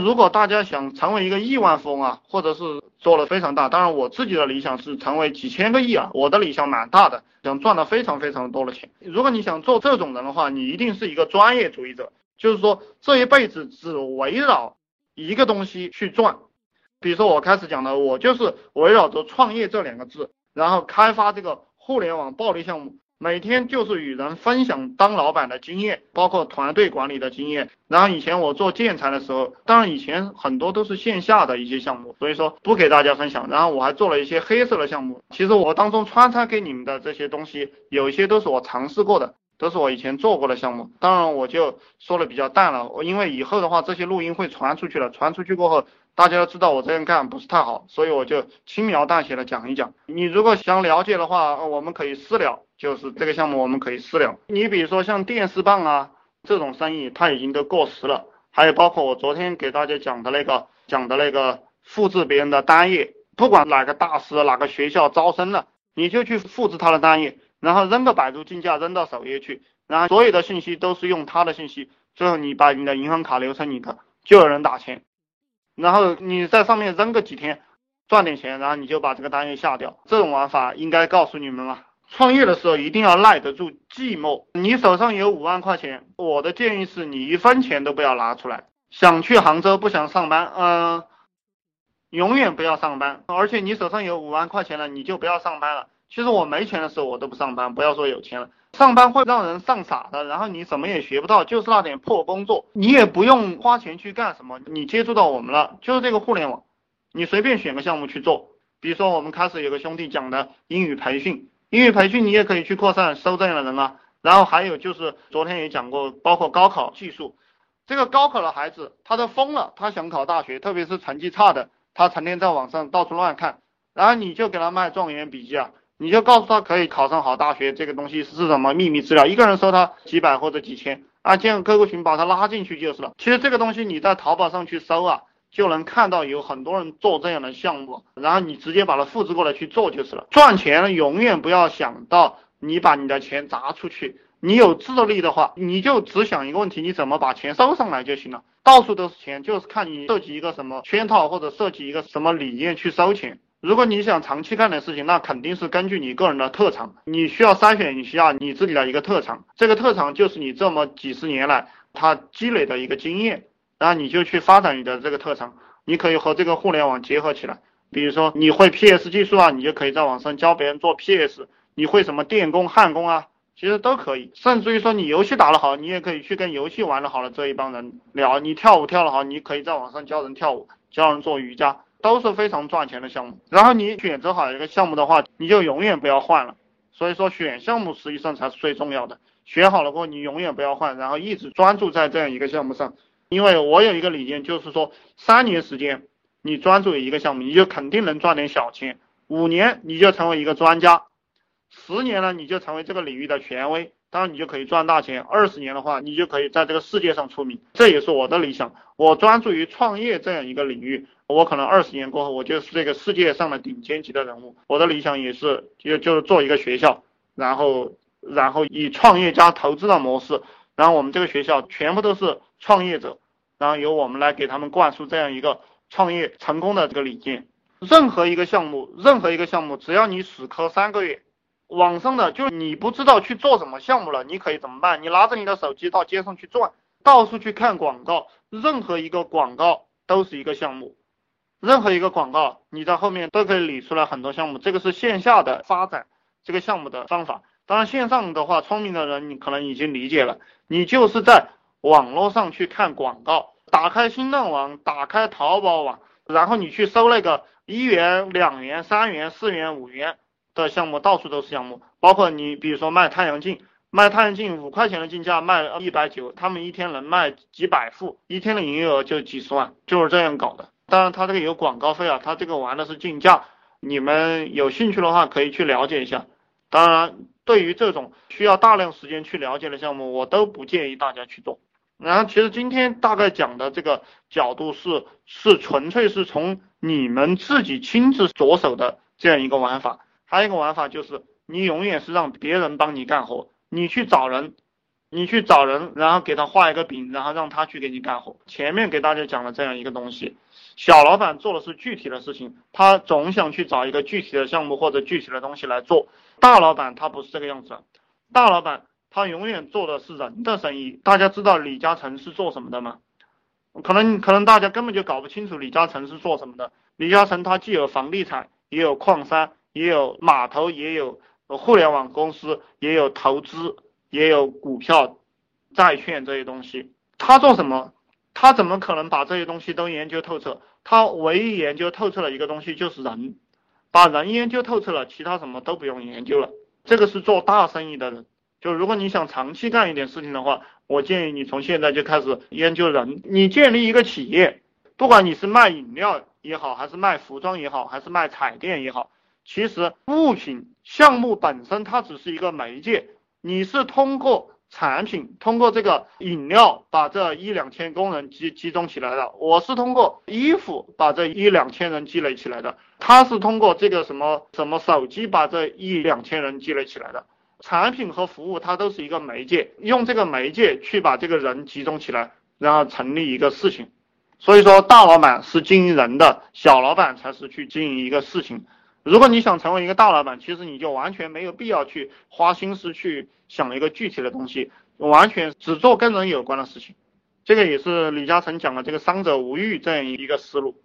如果大家想成为一个亿万富翁啊，或者是做的非常大，当然我自己的理想是成为几千个亿啊，我的理想蛮大的，想赚到非常非常多的钱。如果你想做这种人的话，你一定是一个专业主义者，就是说这一辈子只围绕一个东西去赚。比如说我开始讲的，我就是围绕着创业这两个字，然后开发这个互联网暴利项目。每天就是与人分享当老板的经验，包括团队管理的经验。然后以前我做建材的时候，当然以前很多都是线下的一些项目，所以说不给大家分享。然后我还做了一些黑色的项目。其实我当中穿插给你们的这些东西，有一些都是我尝试过的，都是我以前做过的项目。当然我就说的比较淡了，我因为以后的话这些录音会传出去了，传出去过后。大家都知道我这样干不是太好，所以我就轻描淡写的讲一讲。你如果想了解的话，我们可以私聊，就是这个项目我们可以私聊。你比如说像电视棒啊这种生意，它已经都过时了。还有包括我昨天给大家讲的那个讲的那个复制别人的单页，不管哪个大师哪个学校招生了，你就去复制他的单页，然后扔个百度竞价扔到首页去，然后所有的信息都是用他的信息，最后你把你的银行卡留成你的，就有人打钱。然后你在上面扔个几天，赚点钱，然后你就把这个单页下掉。这种玩法应该告诉你们了。创业的时候一定要耐得住寂寞。你手上有五万块钱，我的建议是你一分钱都不要拿出来。想去杭州不想上班，嗯，永远不要上班。而且你手上有五万块钱了，你就不要上班了。其实我没钱的时候我都不上班，不要说有钱了。上班会让人上傻的，然后你什么也学不到，就是那点破工作，你也不用花钱去干什么。你接触到我们了，就是这个互联网，你随便选个项目去做。比如说我们开始有个兄弟讲的英语培训，英语培训你也可以去扩散收这样的人啊。然后还有就是昨天也讲过，包括高考技术，这个高考的孩子他都疯了，他想考大学，特别是成绩差的，他成天在网上到处乱看，然后你就给他卖状元笔记啊。你就告诉他可以考上好大学，这个东西是什么秘密资料？一个人收他几百或者几千啊，建个 QQ 群把他拉进去就是了。其实这个东西你在淘宝上去搜啊，就能看到有很多人做这样的项目，然后你直接把它复制过来去做就是了。赚钱永远不要想到你把你的钱砸出去，你有智力的话，你就只想一个问题，你怎么把钱收上来就行了。到处都是钱，就是看你设计一个什么圈套或者设计一个什么理念去收钱。如果你想长期干的事情，那肯定是根据你个人的特长，你需要筛选一下你自己的一个特长，这个特长就是你这么几十年来他积累的一个经验，然后你就去发展你的这个特长，你可以和这个互联网结合起来，比如说你会 PS 技术啊，你就可以在网上教别人做 PS，你会什么电工、焊工啊，其实都可以，甚至于说你游戏打得好，你也可以去跟游戏玩得好的这一帮人聊，你跳舞跳得好，你可以在网上教人跳舞，教人做瑜伽。都是非常赚钱的项目，然后你选择好一个项目的话，你就永远不要换了。所以说选项目实际上才是最重要的。选好了过后，你永远不要换，然后一直专注在这样一个项目上。因为我有一个理念，就是说三年时间你专注于一个项目，你就肯定能赚点小钱；五年你就成为一个专家；十年呢，你就成为这个领域的权威。当然你就可以赚大钱。二十年的话，你就可以在这个世界上出名。这也是我的理想。我专注于创业这样一个领域。我可能二十年过后，我就是这个世界上的顶尖级的人物。我的理想也是，就就是做一个学校，然后然后以创业加投资的模式，然后我们这个学校全部都是创业者，然后由我们来给他们灌输这样一个创业成功的这个理念。任何一个项目，任何一个项目，只要你死磕三个月，网上的就是你不知道去做什么项目了，你可以怎么办？你拿着你的手机到街上去转，到处去看广告，任何一个广告都是一个项目。任何一个广告，你在后面都可以理出来很多项目，这个是线下的发展这个项目的方法。当然线上的话，聪明的人你可能已经理解了，你就是在网络上去看广告，打开新浪网，打开淘宝网，然后你去搜那个一元、两元、三元、四元、五元的项目，到处都是项目。包括你比如说卖太阳镜，卖太阳镜五块钱的进价卖一百九，他们一天能卖几百副，一天的营业额就几十万，就是这样搞的。当然，他这个有广告费啊，他这个玩的是竞价，你们有兴趣的话可以去了解一下。当然，对于这种需要大量时间去了解的项目，我都不建议大家去做。然后，其实今天大概讲的这个角度是是纯粹是从你们自己亲自着手的这样一个玩法。还有一个玩法就是，你永远是让别人帮你干活，你去找人，你去找人，然后给他画一个饼，然后让他去给你干活。前面给大家讲了这样一个东西，小老板做的是具体的事情，他总想去找一个具体的项目或者具体的东西来做。大老板他不是这个样子，大老板他永远做的是人的生意。大家知道李嘉诚是做什么的吗？可能可能大家根本就搞不清楚李嘉诚是做什么的。李嘉诚他既有房地产，也有矿山，也有码头，也有互联网公司，也有投资。也有股票、债券这些东西，他做什么？他怎么可能把这些东西都研究透彻？他唯一研究透彻的一个东西就是人，把人研究透彻了，其他什么都不用研究了。这个是做大生意的人。就如果你想长期干一点事情的话，我建议你从现在就开始研究人。你建立一个企业，不管你是卖饮料也好，还是卖服装也好，还是卖彩电也好，其实物品项目本身它只是一个媒介。你是通过产品，通过这个饮料把这一两千工人集集中起来的，我是通过衣服把这一两千人积累起来的，他是通过这个什么什么手机把这一两千人积累起来的。产品和服务它都是一个媒介，用这个媒介去把这个人集中起来，然后成立一个事情。所以说，大老板是经营人的，小老板才是去经营一个事情。如果你想成为一个大老板，其实你就完全没有必要去花心思去想一个具体的东西，完全只做跟人有关的事情。这个也是李嘉诚讲的这个“伤者无欲”这样一个思路。